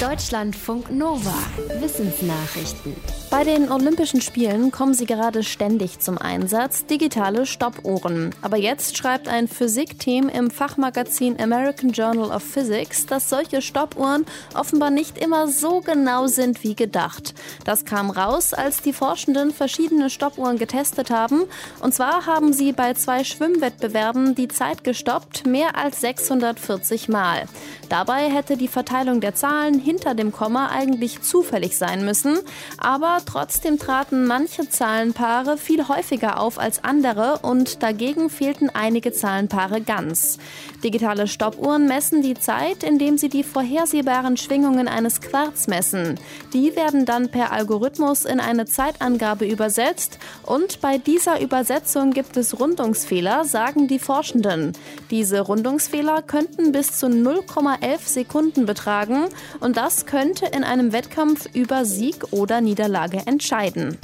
Deutschlandfunk Nova. Wissensnachrichten. Bei den Olympischen Spielen kommen sie gerade ständig zum Einsatz, digitale Stoppuhren. Aber jetzt schreibt ein Physikteam im Fachmagazin American Journal of Physics, dass solche Stoppuhren offenbar nicht immer so genau sind wie gedacht. Das kam raus, als die Forschenden verschiedene Stoppuhren getestet haben. Und zwar haben sie bei zwei Schwimmwettbewerben die Zeit gestoppt, mehr als 640 Mal. Dabei hätte die Verteilung der Zahlen hinter dem Komma eigentlich zufällig sein müssen, aber trotzdem traten manche Zahlenpaare viel häufiger auf als andere und dagegen fehlten einige Zahlenpaare ganz. Digitale Stoppuhren messen die Zeit, indem sie die vorhersehbaren Schwingungen eines Quarz messen. Die werden dann per Algorithmus in eine Zeitangabe übersetzt und bei dieser Übersetzung gibt es Rundungsfehler, sagen die Forschenden. Diese Rundungsfehler könnten bis zu 0,11 Sekunden betragen und das könnte in einem Wettkampf über Sieg oder Niederlage entscheiden.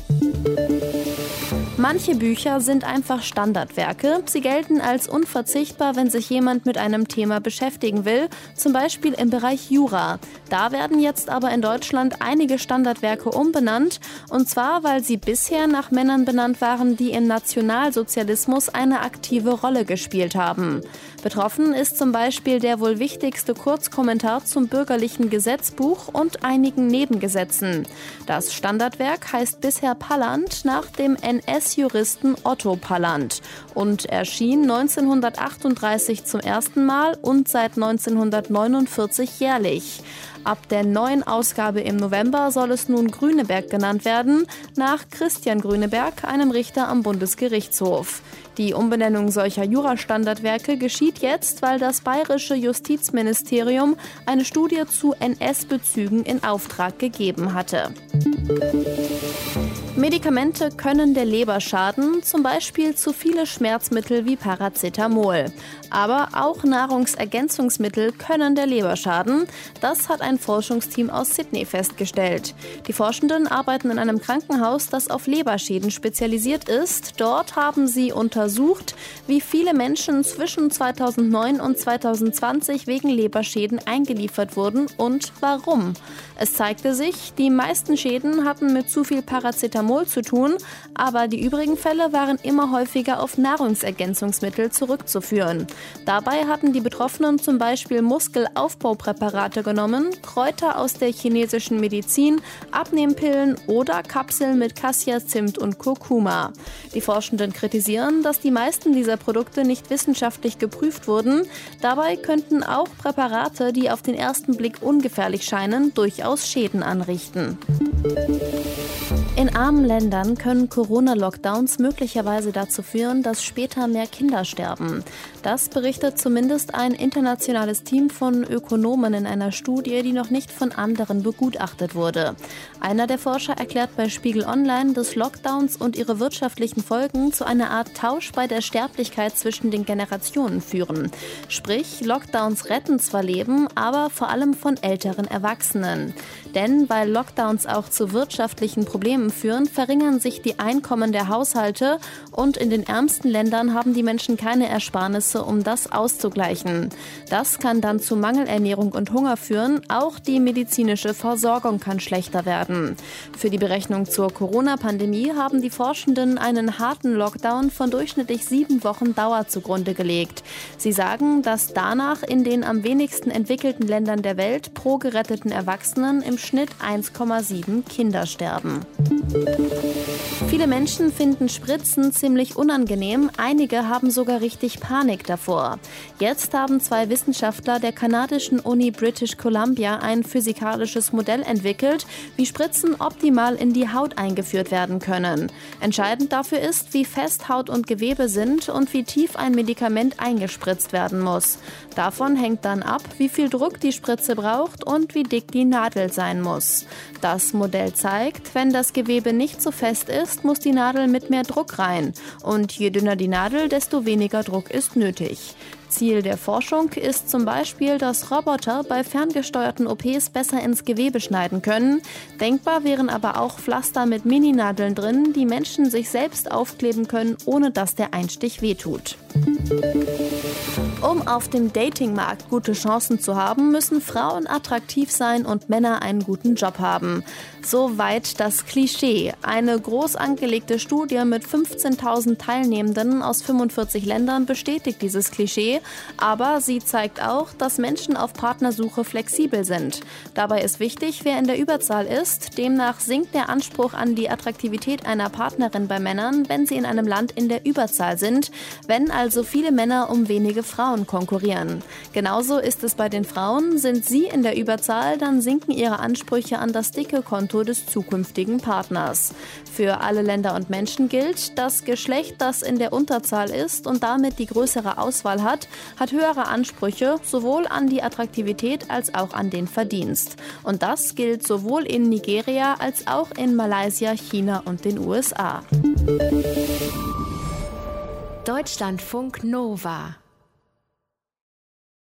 Manche Bücher sind einfach Standardwerke. Sie gelten als unverzichtbar, wenn sich jemand mit einem Thema beschäftigen will, zum Beispiel im Bereich Jura. Da werden jetzt aber in Deutschland einige Standardwerke umbenannt, und zwar, weil sie bisher nach Männern benannt waren, die im Nationalsozialismus eine aktive Rolle gespielt haben. Betroffen ist zum Beispiel der wohl wichtigste Kurzkommentar zum bürgerlichen Gesetzbuch und einigen Nebengesetzen. Das Standardwerk heißt bisher Palland nach dem NS-Juristen Otto Palland und erschien 1938 zum ersten Mal und seit 1949 jährlich. Ab der neuen Ausgabe im November soll es nun Grüneberg genannt werden, nach Christian Grüneberg, einem Richter am Bundesgerichtshof. Die Umbenennung solcher Jurastandardwerke geschieht jetzt, weil das bayerische Justizministerium eine Studie zu NS-Bezügen in Auftrag gegeben hatte. Medikamente können der Leber schaden, zum Beispiel zu viele Schmerzmittel wie Paracetamol. Aber auch Nahrungsergänzungsmittel können der Leber schaden. Das hat ein Forschungsteam aus Sydney festgestellt. Die Forschenden arbeiten in einem Krankenhaus, das auf Leberschäden spezialisiert ist. Dort haben sie untersucht, wie viele Menschen zwischen 2009 und 2020 wegen Leberschäden eingeliefert wurden und warum. Es zeigte sich, die meisten Schäden hatten mit zu viel Paracetamol Paracetamol zu tun, aber die übrigen Fälle waren immer häufiger auf Nahrungsergänzungsmittel zurückzuführen. Dabei hatten die Betroffenen zum Beispiel Muskelaufbaupräparate genommen, Kräuter aus der chinesischen Medizin, Abnehmpillen oder Kapseln mit Cassia, Zimt und Kurkuma. Die Forschenden kritisieren, dass die meisten dieser Produkte nicht wissenschaftlich geprüft wurden. Dabei könnten auch Präparate, die auf den ersten Blick ungefährlich scheinen, durchaus Schäden anrichten. In armen Ländern können Corona-Lockdowns möglicherweise dazu führen, dass später mehr Kinder sterben. Das berichtet zumindest ein internationales Team von Ökonomen in einer Studie, die noch nicht von anderen begutachtet wurde. Einer der Forscher erklärt bei Spiegel Online, dass Lockdowns und ihre wirtschaftlichen Folgen zu einer Art Tausch bei der Sterblichkeit zwischen den Generationen führen. Sprich, Lockdowns retten zwar Leben, aber vor allem von älteren Erwachsenen. Denn weil Lockdowns auch zu wirtschaftlichen Problemen führen, verringern sich die Einkommen der Haushalte und in den ärmsten Ländern haben die Menschen keine Ersparnisse, um das auszugleichen. Das kann dann zu Mangelernährung und Hunger führen. Auch die medizinische Versorgung kann schlechter werden. Für die Berechnung zur Corona-Pandemie haben die Forschenden einen harten Lockdown von durchschnittlich sieben Wochen Dauer zugrunde gelegt. Sie sagen, dass danach in den am wenigsten entwickelten Ländern der Welt pro geretteten Erwachsenen im Schnitt 1,7 Kinder sterben. Viele Menschen finden Spritzen ziemlich unangenehm, einige haben sogar richtig Panik davor. Jetzt haben zwei Wissenschaftler der kanadischen Uni British Columbia ein physikalisches Modell entwickelt, wie Spritzen optimal in die Haut eingeführt werden können. Entscheidend dafür ist, wie fest Haut und Gewebe sind und wie tief ein Medikament eingespritzt werden muss. Davon hängt dann ab, wie viel Druck die Spritze braucht und wie dick die Nadel sein muss. Das Modell zeigt, wenn das Gewebe nicht so fest ist, muss die Nadel mit mehr Druck rein. Und je dünner die Nadel, desto weniger Druck ist nötig. Ziel der Forschung ist zum Beispiel, dass Roboter bei ferngesteuerten OPs besser ins Gewebe schneiden können. Denkbar wären aber auch Pflaster mit Mininadeln drin, die Menschen sich selbst aufkleben können, ohne dass der Einstich wehtut. Um auf dem Datingmarkt gute Chancen zu haben, müssen Frauen attraktiv sein und Männer einen guten Job haben. Soweit das Klischee. Eine groß angelegte Studie mit 15.000 Teilnehmenden aus 45 Ländern bestätigt dieses Klischee, aber sie zeigt auch, dass Menschen auf Partnersuche flexibel sind. Dabei ist wichtig, wer in der Überzahl ist. Demnach sinkt der Anspruch an die Attraktivität einer Partnerin bei Männern, wenn sie in einem Land in der Überzahl sind, wenn also viele Männer um wenige Frauen Frauen konkurrieren. Genauso ist es bei den Frauen. Sind sie in der Überzahl, dann sinken ihre Ansprüche an das dicke Konto des zukünftigen Partners. Für alle Länder und Menschen gilt, das Geschlecht, das in der Unterzahl ist und damit die größere Auswahl hat, hat höhere Ansprüche sowohl an die Attraktivität als auch an den Verdienst. Und das gilt sowohl in Nigeria als auch in Malaysia, China und den USA. Deutschlandfunk Nova